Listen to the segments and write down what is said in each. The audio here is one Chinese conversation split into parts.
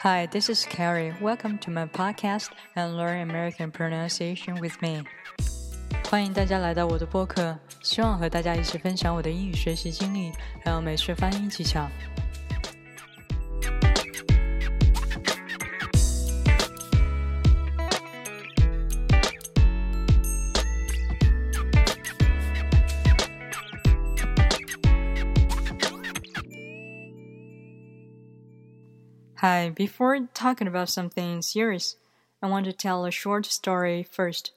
Hi, this is Carrie. Welcome to my podcast and learn American pronunciation with me. 欢迎大家来到我的播客，希望和大家一起分享我的英语学习经历，还有美式发音技巧。 Hi, before talking about something serious, I want to tell a short story first.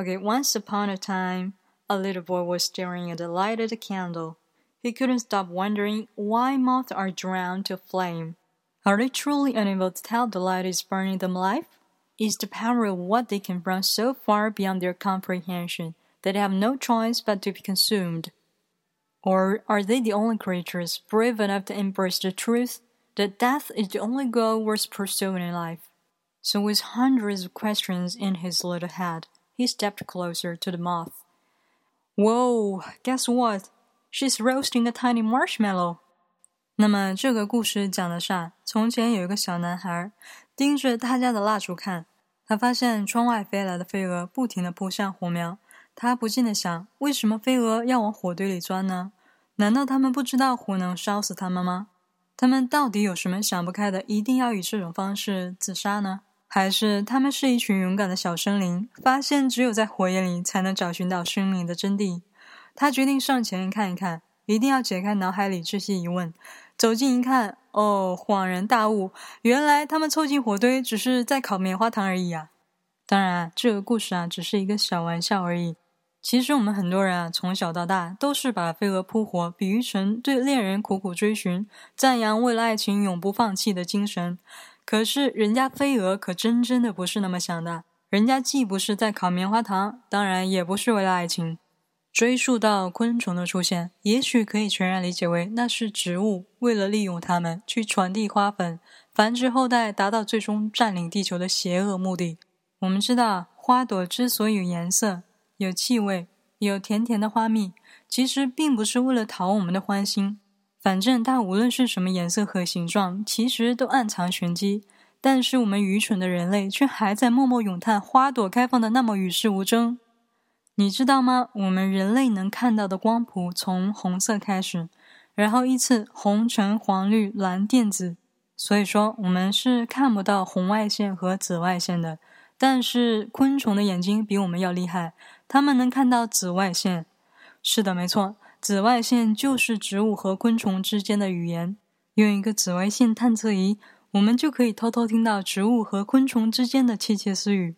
Okay, once upon a time, a little boy was staring at a lighted candle. He couldn't stop wondering why moths are drawn to flame. Are they truly unable to tell the light is burning them alive? Is the power of what they can run so far beyond their comprehension that they have no choice but to be consumed? Or are they the only creatures brave enough to embrace the truth that death is the only goal worth pursuing in life. So, with hundreds of questions in his little head, he stepped closer to the moth. Whoa, guess what? She's roasting a tiny marshmallow. 那么这个故事讲的是，从前有一个小男孩盯着他家的蜡烛看，他发现窗外飞来的飞蛾不停地扑向火苗。他不禁地想：为什么飞蛾要往火堆里钻呢？难道他们不知道火能烧死他们吗？ 他们到底有什么想不开的，一定要以这种方式自杀呢？还是他们是一群勇敢的小生灵，发现只有在火焰里才能找寻到生命的真谛？他决定上前看一看，一定要解开脑海里这些疑问。走近一看，哦，恍然大悟，原来他们凑近火堆只是在烤棉花糖而已啊！当然，这个故事啊，只是一个小玩笑而已。其实我们很多人啊，从小到大都是把飞蛾扑火比喻成对恋人苦苦追寻、赞扬为了爱情永不放弃的精神。可是人家飞蛾可真真的不是那么想的，人家既不是在烤棉花糖，当然也不是为了爱情。追溯到昆虫的出现，也许可以全然理解为那是植物为了利用它们去传递花粉、繁殖后代，达到最终占领地球的邪恶目的。我们知道，花朵之所以有颜色。有气味，有甜甜的花蜜，其实并不是为了讨我们的欢心。反正它无论是什么颜色和形状，其实都暗藏玄机。但是我们愚蠢的人类却还在默默咏叹花朵开放的那么与世无争。你知道吗？我们人类能看到的光谱从红色开始，然后依次红、橙、黄、绿、蓝、靛、紫。所以说，我们是看不到红外线和紫外线的。但是昆虫的眼睛比我们要厉害。它们能看到紫外线，是的，没错，紫外线就是植物和昆虫之间的语言。用一个紫外线探测仪，我们就可以偷偷听到植物和昆虫之间的窃窃私语。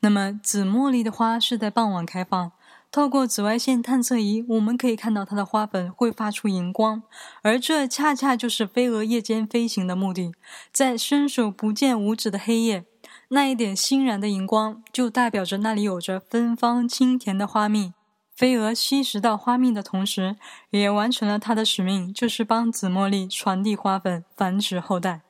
那么，紫茉莉的花是在傍晚开放，透过紫外线探测仪，我们可以看到它的花粉会发出荧光，而这恰恰就是飞蛾夜间飞行的目的，在伸手不见五指的黑夜。那一点欣然的荧光，就代表着那里有着芬芳清甜的花蜜。飞蛾吸食到花蜜的同时，也完成了它的使命，就是帮紫茉莉传递花粉，繁殖后代。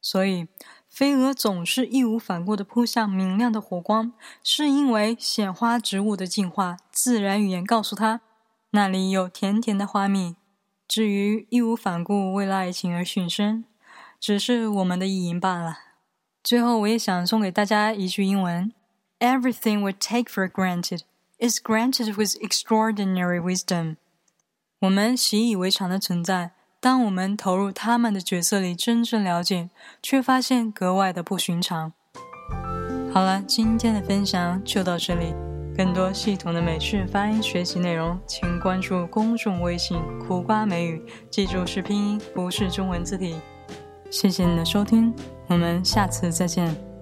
所以，飞蛾总是义无反顾地扑向明亮的火光，是因为显花植物的进化，自然语言告诉它，那里有甜甜的花蜜。至于义无反顾为了爱情而殉身，只是我们的意淫罢了。最后，我也想送给大家一句英文：Everything we take for granted is granted with extraordinary wisdom。我们习以为常的存在，当我们投入他们的角色里，真正了解，却发现格外的不寻常。好了，今天的分享就到这里。更多系统的美式发音学习内容，请关注公众微信“苦瓜美语”，记住是拼音，不是中文字体。谢谢你的收听，我们下次再见。